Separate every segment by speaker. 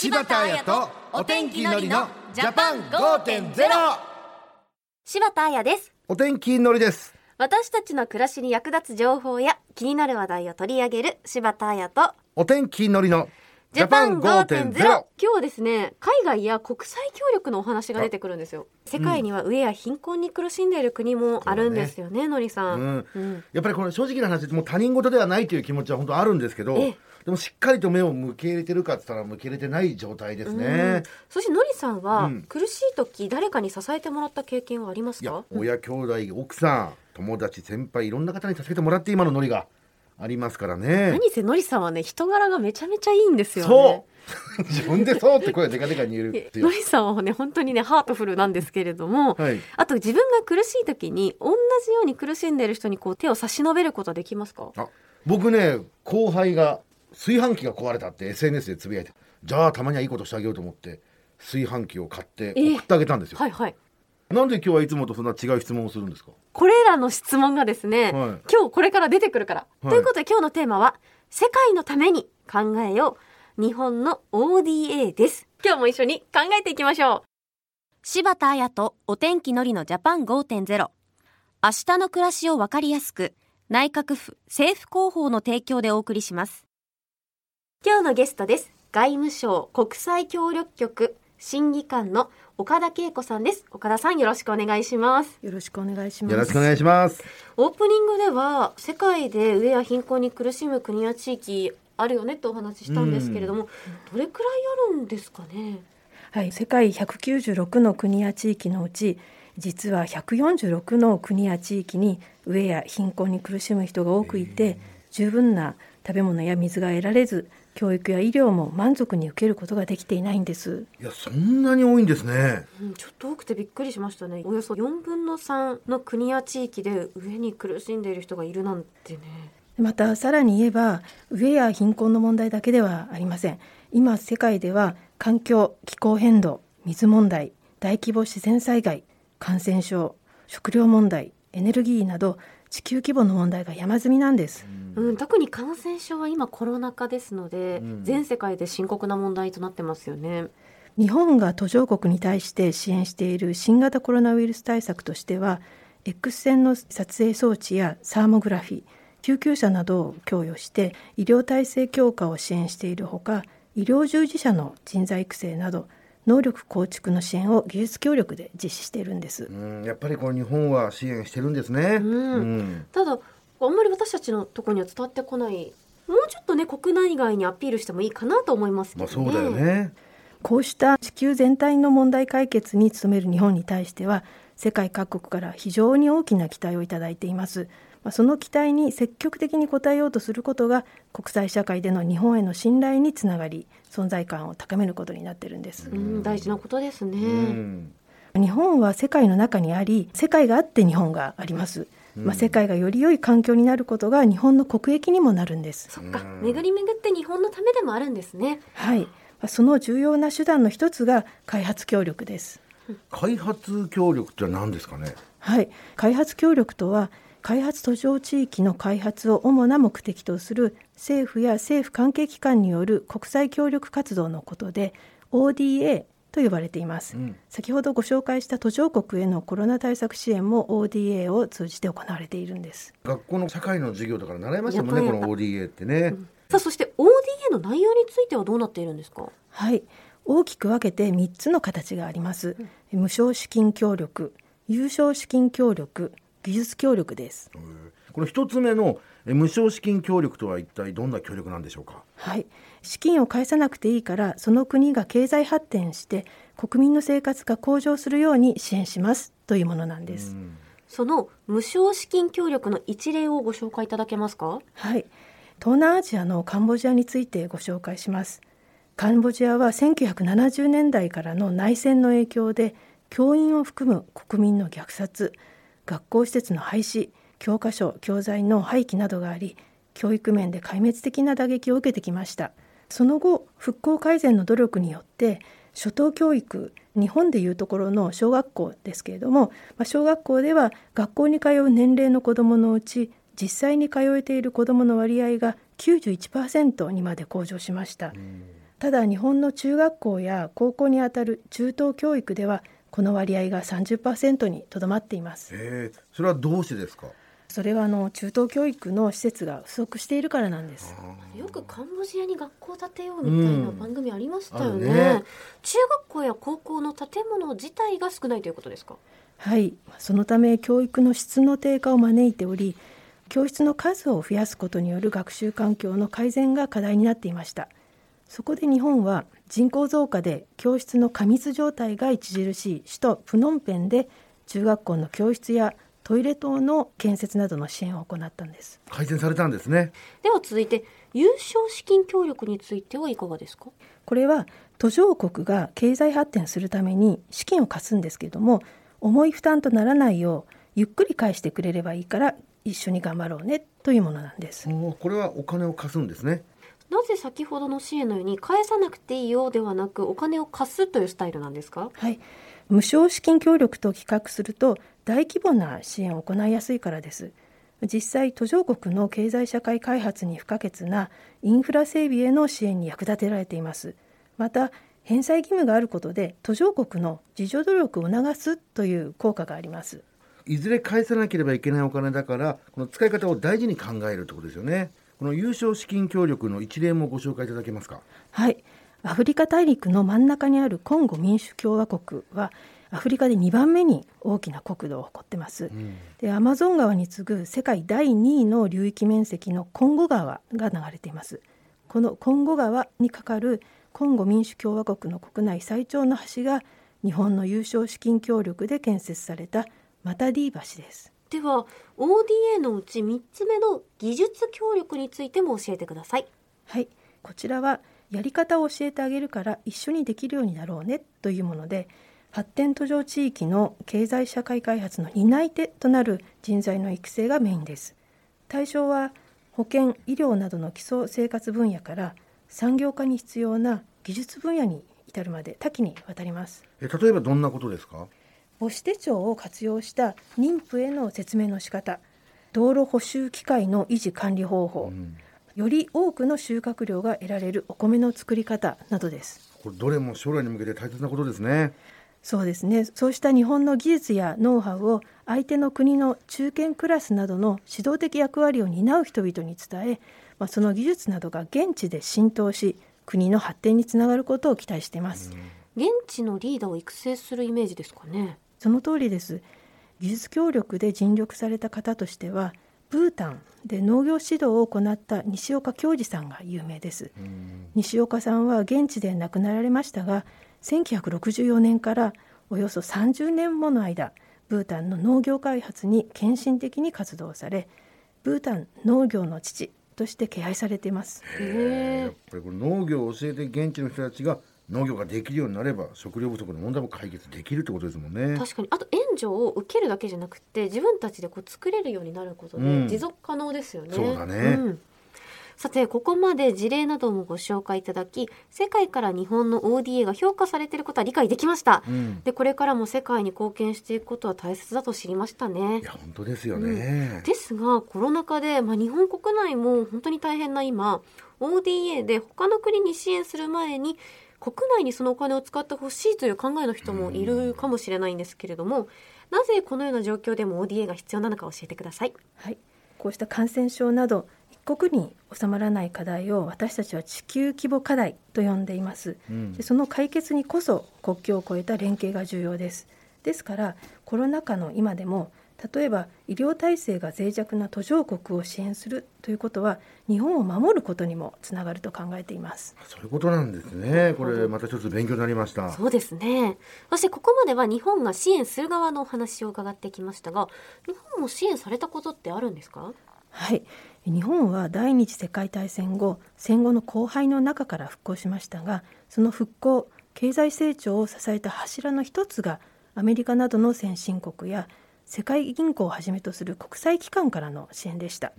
Speaker 1: 柴田彩とお天気のりのジャパン5.0
Speaker 2: 柴田彩です。
Speaker 1: お天気のりです。
Speaker 2: 私たちの暮らしに役立つ情報や気になる話題を取り上げる柴田彩と。
Speaker 1: お天気のりの
Speaker 2: ジャパン5.0今日はですね海外や国際協力のお話が出てくるんですよ。世界には飢えや貧困に苦しんでいる国もあるんですよねのりさん、
Speaker 1: うん。
Speaker 2: うん。
Speaker 1: やっぱりこれ正直な話もう他人事ではないという気持ちは本当あるんですけど
Speaker 2: ええ
Speaker 1: でもしっかりと目を向け入れてるかって言ったら向け入れてない状態です
Speaker 2: うん。
Speaker 1: ね
Speaker 2: そしてのりさんは、
Speaker 1: うん。
Speaker 2: 苦しい時誰かに支えてもらった経験はあります
Speaker 1: いや
Speaker 2: か
Speaker 1: 親兄弟奥さん友達先輩いろんな方に助けてもらって今のノリがありますからね。
Speaker 2: 何せのりさんはね人柄がめちゃめちゃいいんですよね。
Speaker 1: そう。自分でそうって声でかでかに言えるんですよ
Speaker 2: のりさんはね本当にねハートフルなんですけれども、
Speaker 1: はい。
Speaker 2: あと自分が苦しい時に同じように苦しんでいる人にこう手を差し伸べることはできますか？
Speaker 1: あ僕ね後輩が炊飯器が壊れたって SNS でつぶやいてじゃあたまにはいいことしてあげようと思って炊飯器を買って
Speaker 2: ええ。
Speaker 1: 送ってあげたんですよ、
Speaker 2: はいはい。
Speaker 1: なんで今日はいつもとそんな違う質問をするんですか？
Speaker 2: これらの質問がですね、
Speaker 1: はい。
Speaker 2: 今日これから出てくるから、
Speaker 1: はい。
Speaker 2: ということで今日のテーマは世界のために考えよう。日本の ODA です。今日も一緒に考えていきましょう。柴田彩とお天気のりのジャパン5.0明日の暮らしをわかりやすく内閣府政府広報の提供でお送りします今日のゲストです。外務省国際協力局審議官の岡田恵子さんです。岡田さんよろしくお願いします。
Speaker 3: よろしくお願いします。
Speaker 1: よろしくお願いします。
Speaker 2: オープニングでは世界で飢えや貧困に苦しむ国や地域あるよねってお話ししたんですけれども、どれくらいあるんですかね？
Speaker 3: はい、世界196の国や地域のうち、実は146の国や地域に飢えや貧困に苦しむ人が多くいて、十分な食べ物や水が得られず、教育や医療も満足に受けることができていないんです。
Speaker 1: いやそんなに多いんですね。
Speaker 2: うんちょっと多くてびっくりしましたね。およそ4分の3の国や地域で飢えに苦しんでいる人がいるなんてね。
Speaker 3: またさらに言えば飢えや貧困の問題だけではありません。今世界では環境気候変動水問題大規模自然災害感染症食料問題エネルギーなど地球規模の問題が山積みなんです。
Speaker 2: うん、特に感染症は今コロナ禍ですので、
Speaker 1: うん。
Speaker 2: 全世界で深刻な問題となってますよね。
Speaker 3: 日本が途上国に対して支援している新型コロナウイルス対策としては X 線の撮影装置やサーモグラフィー救急車などを供与して医療体制強化を支援しているほか医療従事者の人材育成など能力構築の支援を技術協力で実施しているんです。
Speaker 1: うんやっぱりこれ日本は支援してるんですね。
Speaker 2: うん。
Speaker 1: うん。
Speaker 2: ただあんまり私たちのところには伝わってこない。もうちょっとね国内外にアピールしてもいいかなと思いますけどね。
Speaker 1: まあそうだよね。
Speaker 3: こうした地球全体の問題解決に努める日本に対しては世界各国から非常に大きな期待をいただいています。まあその期待に積極的に応えようとすることが国際社会での日本への信頼につながり存在感を高めることになっているんです。
Speaker 2: うん、大事なことですね。
Speaker 1: うん
Speaker 3: 日本は世界の中にあり世界があって日本があります。まあ、世界がより良い環境になることが日本の国益にもなるんです。
Speaker 2: そっか、巡り巡って日本のためでもあるんですね。
Speaker 3: はい、まあその重要な手段の一つが開発協力です。
Speaker 1: 開発協力って何ですかね？
Speaker 3: はい、開発協力とは開発途上地域の開発を主な目的とする政府や政府関係機関による国際協力活動のことで ODA と呼ばれています、
Speaker 1: うん。
Speaker 3: 先ほどご紹介した途上国へのコロナ対策支援も ODA を通じて行われているんです。
Speaker 1: 学校の社会の授業とかで習いましたもんねこの ODA って。ね、
Speaker 2: さあそして ODA の内容についてはどうなっているんですか？
Speaker 3: はい大きく分けて3つの形があります、無償資金協力有償資金協力技術協力です。
Speaker 1: この一つ目のえ無償資金協力とは一体どんな協力なんでしょうか？
Speaker 3: はい、資金を返さなくていいからその国が経済発展して国民の生活が向上するように支援しますというものなんです。
Speaker 2: その無償資金協力の一例をご紹介いただけますか？
Speaker 3: はい、東南アジアのカンボジアについてご紹介します。カンボジアは1970年代からの内戦の影響で教員を含む国民の虐殺学校施設の廃止教科書教材の廃棄などがあり教育面で壊滅的な打撃を受けてきました。その後復興改善の努力によって初等教育日本でいうところの小学校ですけれども、まあ、小学校では学校に通う年齢の子どものうち実際に通えている子どもの割合が91%にまで向上しました、ただ日本の中学校や高校にあたる中等教育ではこの割合が30%にとどまっています。
Speaker 1: えー、それはどうしてですか？
Speaker 3: それはあの中等教育の施設が不足しているからなんです。
Speaker 2: よくカンボジアに学校建てようみたいな番組ありましたよね。
Speaker 1: うんね。
Speaker 2: 中学校や高校の建物自体が少ないということですか？
Speaker 3: はい。そのため教育の質の低下を招いており教室の数を増やすことによる学習環境の改善が課題になっていましたそこで日本は人口増加で教室の過密状態が著しい首都プノンペンで中学校の教室やトイレ等の建設などの支援を行ったんです。
Speaker 1: 改善されたんですね。
Speaker 2: では続いて優勝資金協力についてはいかがですか？
Speaker 3: これは途上国が経済発展するために資金を貸すんですけれども重い負担とならないようゆっくり返してくれればいいから一緒に頑張ろうねというものなんです。
Speaker 1: これはお金を貸すんですね
Speaker 2: なぜ先ほどの支援のように返さなくていいよではなくお金を貸すというスタイルなんですか？
Speaker 3: はい。無償資金協力と比較すると大規模な支援を行いやすいからです。実際途上国の経済社会開発に不可欠なインフラ整備への支援に役立てられています。また返済義務があることで途上国の自助努力を促すという効果があります。
Speaker 1: いずれ返さなければいけないお金だからこの使い方を大事に考えるってことですよねこの優勝資金協力の一例もご紹介いただけますか？
Speaker 3: はい。アフリカ大陸の真ん中にあるコンゴ民主共和国はアフリカで2番目に大きな国土を誇ってます、でアマゾン川に次ぐ世界第2位の流域面積のコンゴ川が流れています。このコンゴ川に架かるコンゴ民主共和国の国内最長の橋が日本の優勝資金協力で建設されたマタディ橋です
Speaker 2: では ODA のうち3つ目の技術協力についても教えてください。
Speaker 3: はい。こちらはやり方を教えてあげるから一緒にできるようになろうねというもので発展途上地域の経済社会開発の担い手となる人材の育成がメインです。対象は保健医療などの基礎生活分野から産業化に必要な技術分野に至るまで多岐にわたります。
Speaker 1: え例えばどんなことですか？
Speaker 3: 母子手帳を活用した妊婦への説明の仕方道路補修機械の維持管理方法、より多くの収穫量が得られるお米の作り方などです。
Speaker 1: これどれも将来に向けて大切なことですね。
Speaker 3: そうですね。そうした日本の技術やノウハウを相手の国の中堅クラスなどの指導的役割を担う人々に伝え、まあ、その技術などが現地で浸透し国の発展につながることを期待しています、
Speaker 2: 現地のリーダーを育成するイメージですかね
Speaker 3: その通りです。技術協力で尽力された方としてはブータンで農業指導を行った西岡教授さんが有名です、西岡さんは現地で亡くなられましたが1964年からおよそ30年もの間ブータンの農業開発に献身的に活動されブータン農業の父として敬愛されています。
Speaker 1: やっぱりこれ農業を教えて現地の人たちが農業ができるようになれば食料不足の問題も解決できるってことですもんね。
Speaker 2: 確かに。あと援助を受けるだけじゃなくて自分たちでこう作れるようになることで
Speaker 1: うん。
Speaker 2: 持続可能ですよね、
Speaker 1: そうだね。
Speaker 2: ん。さてここまで事例などもご紹介いただき世界から日本の ODA が評価されていることは理解できました、
Speaker 1: うん。
Speaker 2: でこれからも世界に貢献していくことは大切だと知りましたね。
Speaker 1: いや本当ですよね、
Speaker 2: ですがコロナ禍で、まあ、日本国内も本当に大変な今 ODA で他の国に支援する前に国内にそのお金を使ってほしいという考えの人もいるかもしれないんですけれども、なぜこのような状況でも ODA が必要なのか教えてください。
Speaker 3: はい、こうした感染症など一国に収まらない課題を私たちは地球規模課題と呼んでいます、
Speaker 1: うん。
Speaker 3: でその解決にこそ国境を越えた連携が重要です。ですからコロナ禍の今でも例えば医療体制が脆弱な途上国を支援するということは日本を守ることにもつながると考えています。
Speaker 1: そういうことなんですね。これまた一つ勉強になりました。
Speaker 2: そうですね。そしてここまでは日本が支援する側のお話を伺ってきましたが、日本も支援されたことってあるんですか？
Speaker 3: はい。日本は第二次世界大戦後戦後の荒廃の中から復興しましたがその復興経済成長を支えた柱の一つがアメリカなどの先進国や世界銀行をはじめとする国際機関からの支援でした、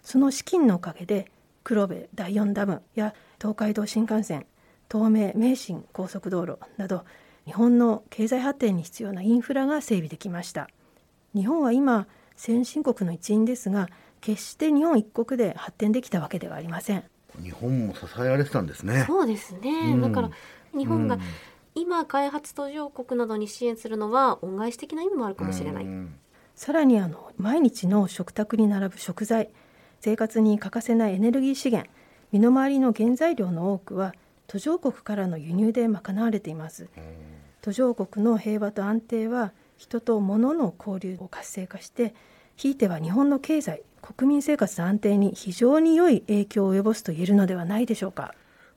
Speaker 3: その資金のおかげで黒部第4ダムや東海道新幹線東名名神高速道路など日本の経済発展に必要なインフラが整備できました。日本は今先進国の一員ですが決して日本一国で発展できたわけではありません。
Speaker 1: 日本も支えられてたんですね。
Speaker 2: そうですね、
Speaker 1: うん
Speaker 2: だから日本が
Speaker 1: うん
Speaker 2: 今開発途上国などに支援するのは恩返し的な意味もあるかもしれない、
Speaker 1: うん。
Speaker 3: さらにあの毎日の食卓に並ぶ食材生活に欠かせないエネルギー資源身の回りの原材料の多くは途上国からの輸入で賄われています。途上国の平和と安定は人と物の交流を活性化してひいては日本の経済国民生活の安定に非常に良い影響を及ぼすと言えるのではないでしょうか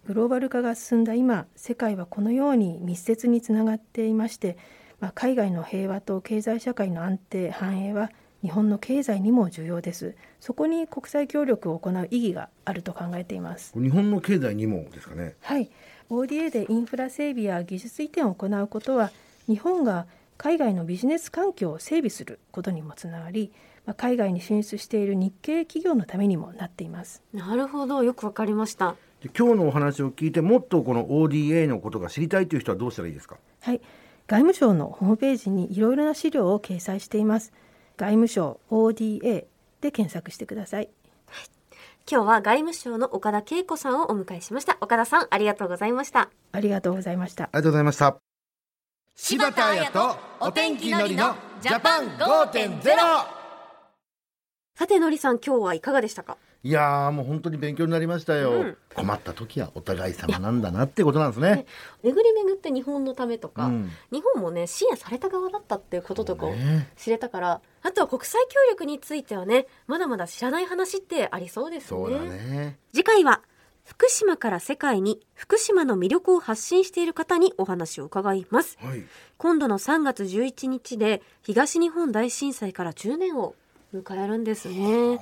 Speaker 3: グローバル化が進んだ今世界はこのように密接につながっていまして、まあ、海外の平和と経済社会の安定繁栄は日本の経済にも重要です。そこに国際協力を行う意義があると考えています。
Speaker 1: 日本の経済にもですかね。
Speaker 3: はい、ODA でインフラ整備や技術移転を行うことは日本が海外のビジネス環境を整備することにもつながり、まあ海外に進出している日系企業のためにもなっています。
Speaker 2: なるほど。よくわかりました。
Speaker 1: で今日のお話を聞いてもっとこの ODA のことが知りたいという人はどうしたらいいですか？
Speaker 3: はい、外務省のホームページにいろいろな資料を掲載しています。外務省 ODA で検索してください。
Speaker 2: 今日は外務省の岡田恵子さんをお迎えしました岡田さんありがとうございました
Speaker 3: ありがとうございました。
Speaker 1: ありがとうございました。
Speaker 2: 柴田彩とお天気のりのジャパン5.0さてのりさん今日はいかがでしたか？
Speaker 1: いやーもう本当に勉強になりましたよ、
Speaker 2: うん
Speaker 1: 困った時はお互い様なんだなってことなんですね。
Speaker 2: 巡り巡って日本のためとか、
Speaker 1: うん
Speaker 2: 日本もね支援された側だったっていうこととかを
Speaker 1: ね
Speaker 2: 知れたからあとは国際協力についてはねまだまだ知らない話ってありそうですね
Speaker 1: そうだね。
Speaker 2: 次回は福島から世界に福島の魅力を発信している方にお話を伺います
Speaker 1: はい。
Speaker 2: 今度の3月11日で東日本大震災から10年を迎えるんですね
Speaker 1: もう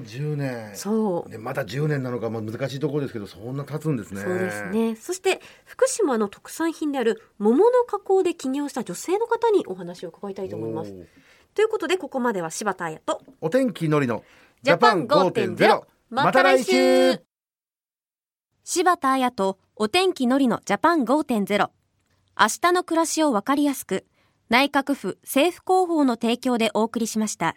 Speaker 1: 10年。
Speaker 2: そう
Speaker 1: ね、まだ10年なのかも難しいところですけど、そんな経つんですね。
Speaker 2: そうです。ねそして福島の特産品である桃の加工で起業した女性の方にお話を伺いたいと思いますということでここまでは柴田彩と
Speaker 1: お天気のりの
Speaker 2: ジャパン5.0また来週柴田彩とお天気のりのジャパン5.0明日の暮らしをわかりやすく内閣府政府広報の提供でお送りしました。